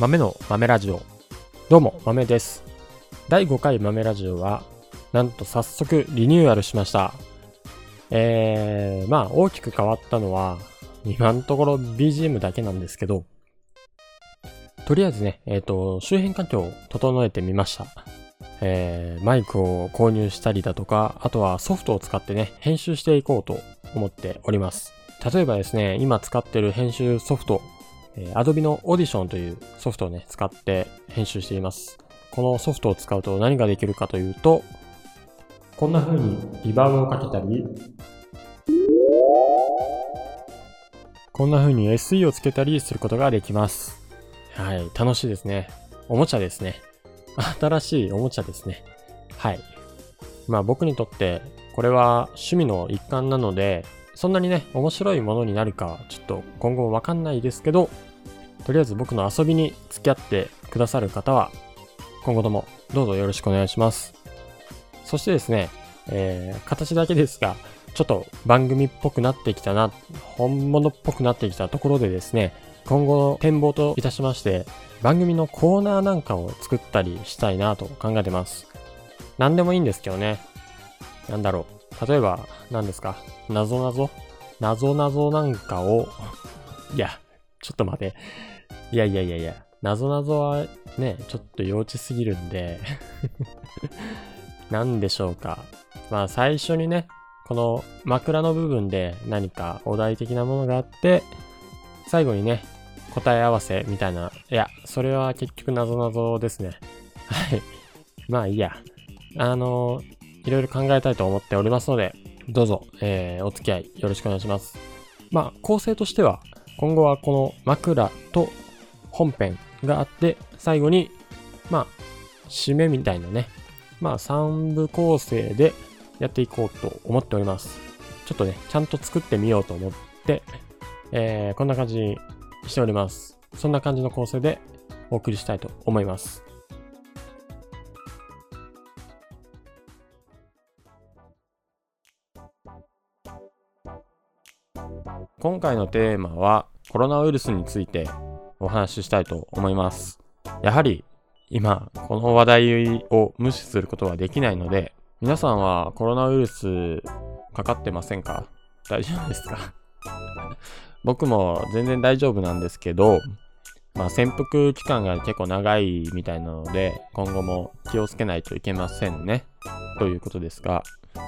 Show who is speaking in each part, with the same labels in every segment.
Speaker 1: 豆の豆ラジオ。どうも、豆です。第5回豆ラジオは、なんと早速リニューアルしました。えー、まあ大きく変わったのは、今のところ BGM だけなんですけど、とりあえずね、えっ、ー、と、周辺環境を整えてみました。えー、マイクを購入したりだとか、あとはソフトを使ってね、編集していこうと思っております。例えばですね、今使ってる編集ソフト、え、Adobe の Audition というソフトをね、使って編集しています。このソフトを使うと何ができるかというと、こんな風にリバーブをかけたり、こんな風に SE をつけたりすることができます。はい、楽しいですね。おもちゃですね。新しいおもちゃですね。はい。まあ僕にとってこれは趣味の一環なので、そんなにね、面白いものになるかちょっと今後わかんないですけど、とりあえず僕の遊びに付き合ってくださる方は、今後ともどうぞよろしくお願いします。そしてですね、えー、形だけですが、ちょっと番組っぽくなってきたな、本物っぽくなってきたところでですね、今後の展望といたしまして、番組のコーナーなんかを作ったりしたいなと考えてます。何でもいいんですけどね。なんだろう。例えば、何ですか謎謎謎謎なんかをいや、ちょっと待て。いやいやいやいや、謎謎はね、ちょっと幼稚すぎるんで 何でしょうか。まあ最初にね、この枕の部分で何かお題的なものがあって、最後にね、答え合わせみたいな。いや、それは結局謎々ですね。はい。まあいいや。あの、いろいろ考えたいと思っておりますので、どうぞ、えー、お付き合いよろしくお願いします。まあ、構成としては、今後はこの枕と本編があって、最後に、まあ、締めみたいなね、まあ、3部構成でやっていこうと思っております。ちょっとね、ちゃんと作ってみようと思って、えー、こんな感じにしております。そんな感じの構成でお送りしたいと思います。今回のテーマはコロナウイルスについてお話ししたいと思います。やはり今この話題を無視することはできないので皆さんはコロナウイルスかかってませんか？大丈夫ですか？僕も全然大丈夫なんですけど、まあ、潜伏期間が結構長いみたいなので、今後も気をつけないといけませんね。ということですが、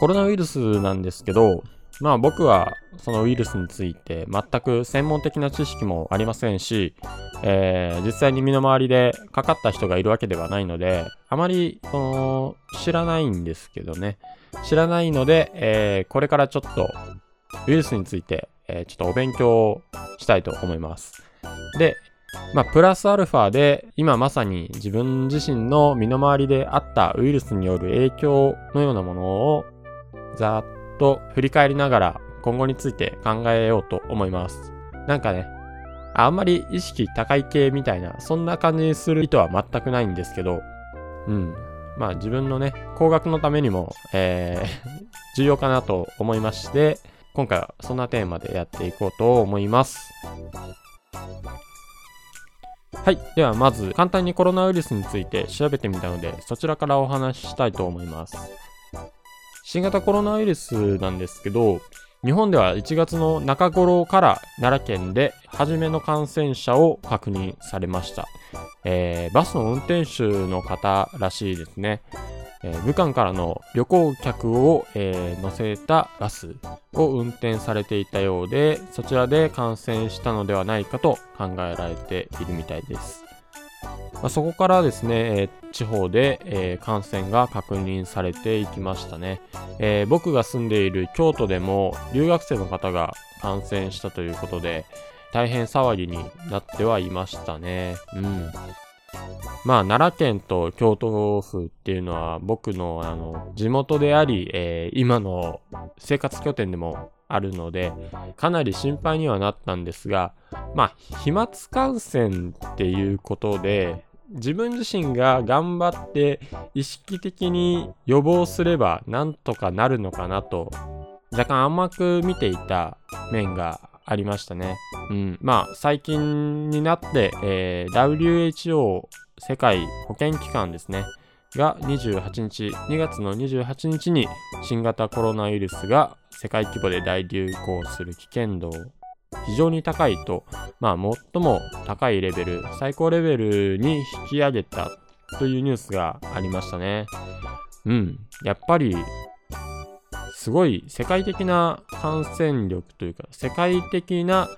Speaker 1: コロナウイルスなんですけど、まあ僕はそのウイルスについて全く専門的な知識もありませんし、えー、実際に身の回りでかかった人がいるわけではないので、あまりその知らないんですけどね。知らないので、えー、これからちょっとウイルスについてえー、ちょっとお勉強したいと思います。で、まあ、プラスアルファで、今まさに自分自身の身の回りであったウイルスによる影響のようなものを、ざーっと振り返りながら、今後について考えようと思います。なんかね、あんまり意識高い系みたいな、そんな感じにする意図は全くないんですけど、うん。まあ自分のね、工学のためにも、えー、重要かなと思いまして、今回はそんなテーマでやっていこうと思います。はい。ではまず簡単にコロナウイルスについて調べてみたのでそちらからお話ししたいと思います。新型コロナウイルスなんですけど日本では1月の中頃から奈良県で初めの感染者を確認されました。えー、バスの運転手の方らしいですね。えー、武漢からの旅行客を、えー、乗せたバスを運転されていたようで、そちらで感染したのではないかと考えられているみたいです。まあ、そこからですね、えー、地方で、えー、感染が確認されていきましたね、えー、僕が住んでいる京都でも留学生の方が感染したということで、大変騒ぎになってはいましたね。うん。まあ、奈良県と京都府っていうのは僕のあの地元であり、えー、今の生活拠点でもあるので、かなり心配にはなったんですが、まあ、飛沫感染っていうことで、自分自身が頑張って意識的に予防すればなんとかなるのかなと、若干甘く見ていた面がありましたね。うん。まあ、最近になって、えー、WHO 世界保健機関ですね。が28日、2月の28日に新型コロナウイルスが世界規模で大流行する危険度を非常に高いと、まあ最も高いレベル、最高レベルに引き上げたというニュースがありましたね。うん。やっぱり、すごい世界的な感染力というか、世界的な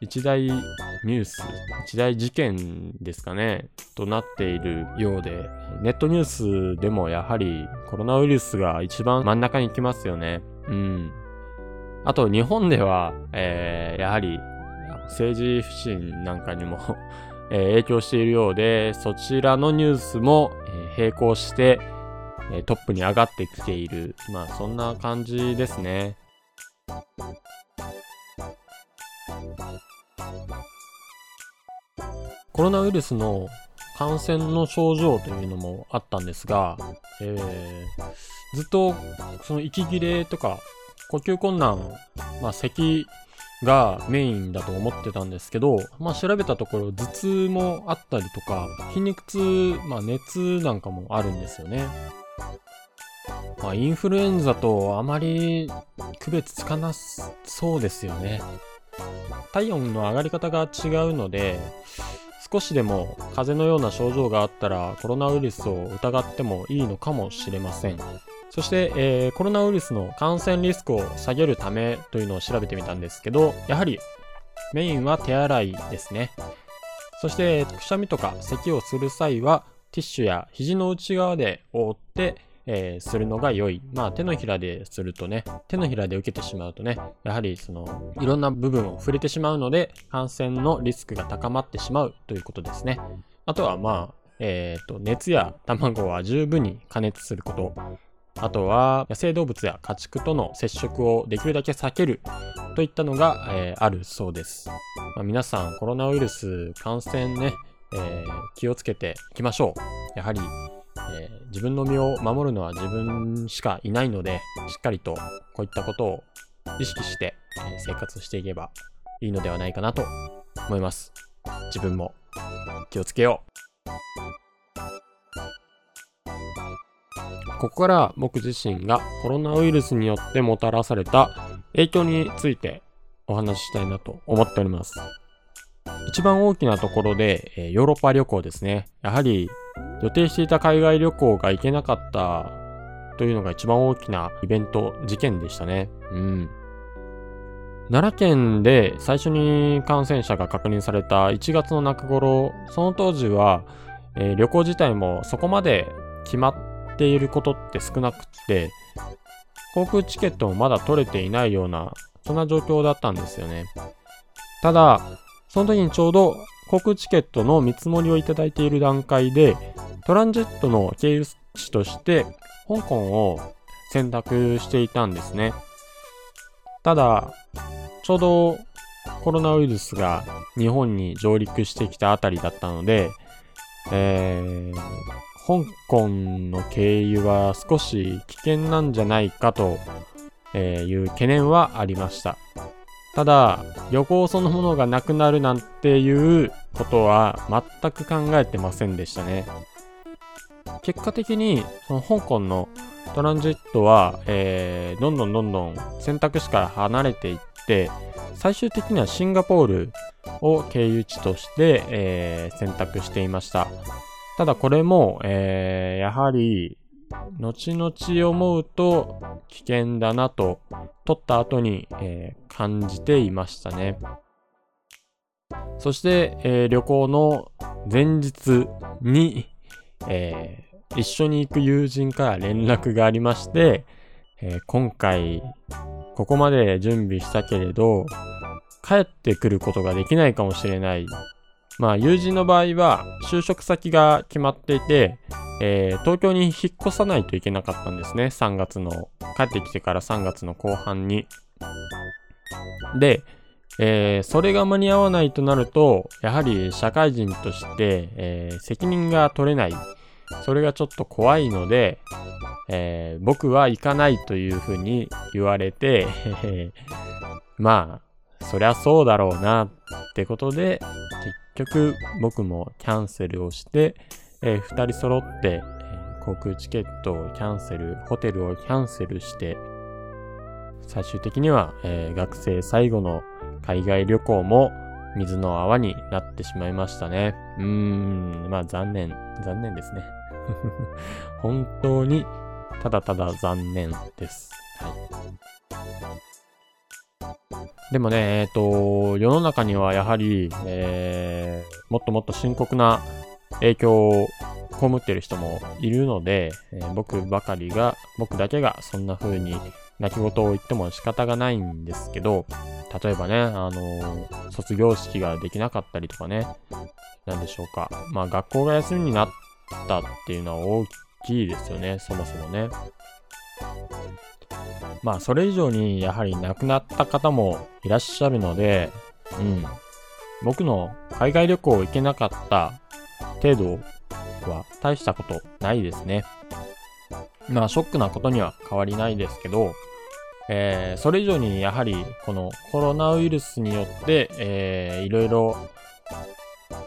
Speaker 1: 一大ニュース、一大事件ですかね、となっているようで、ネットニュースでもやはりコロナウイルスが一番真ん中に来ますよね。うん。あと日本では、えー、やはり政治不信なんかにも えー、影響しているようで、そちらのニュースも、え、並行して、えトップに上がってきている。まあそんな感じですね。コロナウイルスの感染の症状というのもあったんですが、えー、ずっとその息切れとか呼吸困難、まあ、咳がメインだと思ってたんですけど、まあ、調べたところ頭痛もあったりとか筋肉痛、まあ、熱なんかもあるんですよね。まあ、インフルエンザとあまり区別つかなそうですよね。体温の上がり方が違うので、少しでも風邪のような症状があったらコロナウイルスを疑ってもいいのかもしれません。そして、えー、コロナウイルスの感染リスクを下げるためというのを調べてみたんですけど、やはりメインは手洗いですね。そして、くしゃみとか咳をする際は、ティッシュや肘の内側で覆って、えー、するのが良い。まあ手のひらでするとね、手のひらで受けてしまうとね、やはりその、いろんな部分を触れてしまうので、感染のリスクが高まってしまうということですね。あとはまあ、えっ、ー、と、熱や卵は十分に加熱すること。あとは、野生動物や家畜との接触をできるだけ避けるといったのが、えー、あるそうです。まあ、皆さん、コロナウイルス感染ね、えー、気をつけていきましょう。やはり、えー、自分の身を守るのは自分しかいないので、しっかりとこういったことを意識して、生活していけばいいのではないかなと思います。自分も気をつけよう。ここから僕自身がコロナウイルスによってもたらされた影響についてお話ししたいなと思っております。一番大きなところで、えヨーロッパ旅行ですね。やはり予定していた海外旅行が行けなかったというのが一番大きなイベント、事件でしたね。うん。奈良県で最初に感染者が確認された1月の中頃、その当時は、えー、旅行自体もそこまで決まっていることって少なくて、航空チケットもまだ取れていないような、そんな状況だったんですよね。ただ、その時にちょうど航空チケットの見積もりをいただいている段階で、トランジェットの経由地として、香港を選択していたんですね。ただ、ちょうどコロナウイルスが日本に上陸してきたあたりだったので、えー、香港の経由は少し危険なんじゃないかという懸念はありました。ただ、旅行そのものがなくなるなんていうことは全く考えてませんでしたね。結果的に、その香港のトランジットは、えー、どんどんどんどん選択肢から離れていって、最終的にはシンガポールを経由地として、えー、選択していました。ただこれも、えー、やはり後々思うと危険だなと、撮った後に、えー、感じていましたね。そして、えー、旅行の前日に、えー、一緒に行く友人から連絡がありまして、えー今回、ここまで準備したけれど、帰ってくることができないかもしれない。まあ、友人の場合は、就職先が決まっていて、えー、東京に引っ越さないといけなかったんですね。3月の、帰ってきてから3月の後半に。で、えー、それが間に合わないとなると、やはり社会人として、えー、責任が取れない。それがちょっと怖いので、えー、僕は行かないというふうに言われて、まあ、そりゃそうだろうなってことで、結局僕もキャンセルをして、えー、2人揃って、えー、航空チケットをキャンセル、ホテルをキャンセルして、最終的には、えー、学生最後の海外旅行も水の泡になってしまいましたね。うーん、まあ残念、残念ですね。本当にただただ残念です。はい。でもね、えっ、ー、と、世の中にはやはり、えー、もっともっと深刻な影響を被ってる人もいるので、えー、僕ばかりが、僕だけがそんな風に泣き言を言っても仕方がないんですけど、例えばね、あのー、卒業式ができなかったりとかね、なんでしょうか。まあ学校が休みになったっていうのは大きいですよね、そもそもね。まあそれ以上にやはり亡くなった方もいらっしゃるので、うん。僕の海外旅行行けなかった程度は大したことないですね。まあショックなことには変わりないですけど、えー、それ以上にやはりこのコロナウイルスによって、えー、いろいろ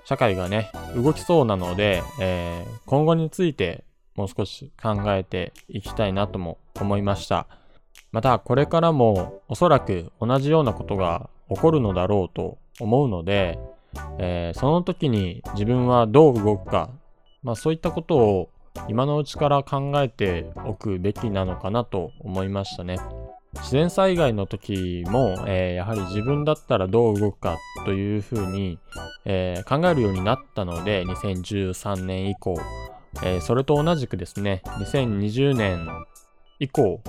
Speaker 1: 社会がね、動きそうなので、えー、今後についてもう少し考えていきたいなとも思いました。また、これからもおそらく同じようなことが起こるのだろうと思うので、えー、その時に自分はどう動くか、まあそういったことを今のうちから考えておくべきなのかなと思いましたね。自然災害の時も、えー、やはり自分だったらどう動くかというふうに、えー、考えるようになったので、2013年以降、えー、それと同じくですね、2020年以降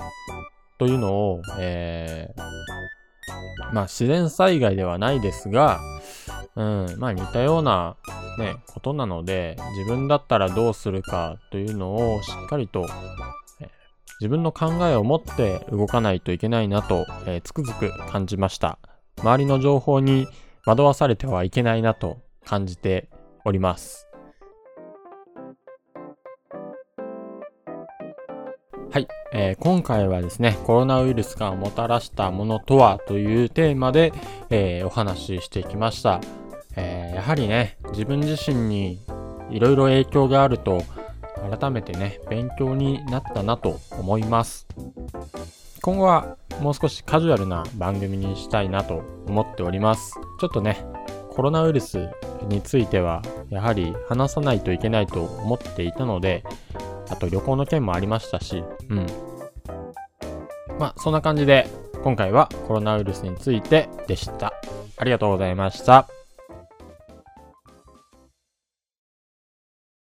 Speaker 1: というのを、えー、まあ自然災害ではないですが、うん、まあ似たようなね、ことなので、自分だったらどうするかというのをしっかりと、え、自分の考えを持って動かないといけないなと、えー、つくづく感じました。周りの情報に惑わされてはいけないなと感じております。はい、えー、今回はですね、コロナウイルスがもたらしたものとはというテーマで、えー、お話ししてきました。えー、やはりね、自分自身にいろいろ影響があると、改めてね、勉強になったなと思います。今後はもう少しカジュアルな番組にしたいなと思っております。ちょっとね、コロナウイルスについては、やはり話さないといけないと思っていたので、あと旅行の件もありましたし、うん。まあ、そんな感じで、今回はコロナウイルスについてでした。ありがとうございました。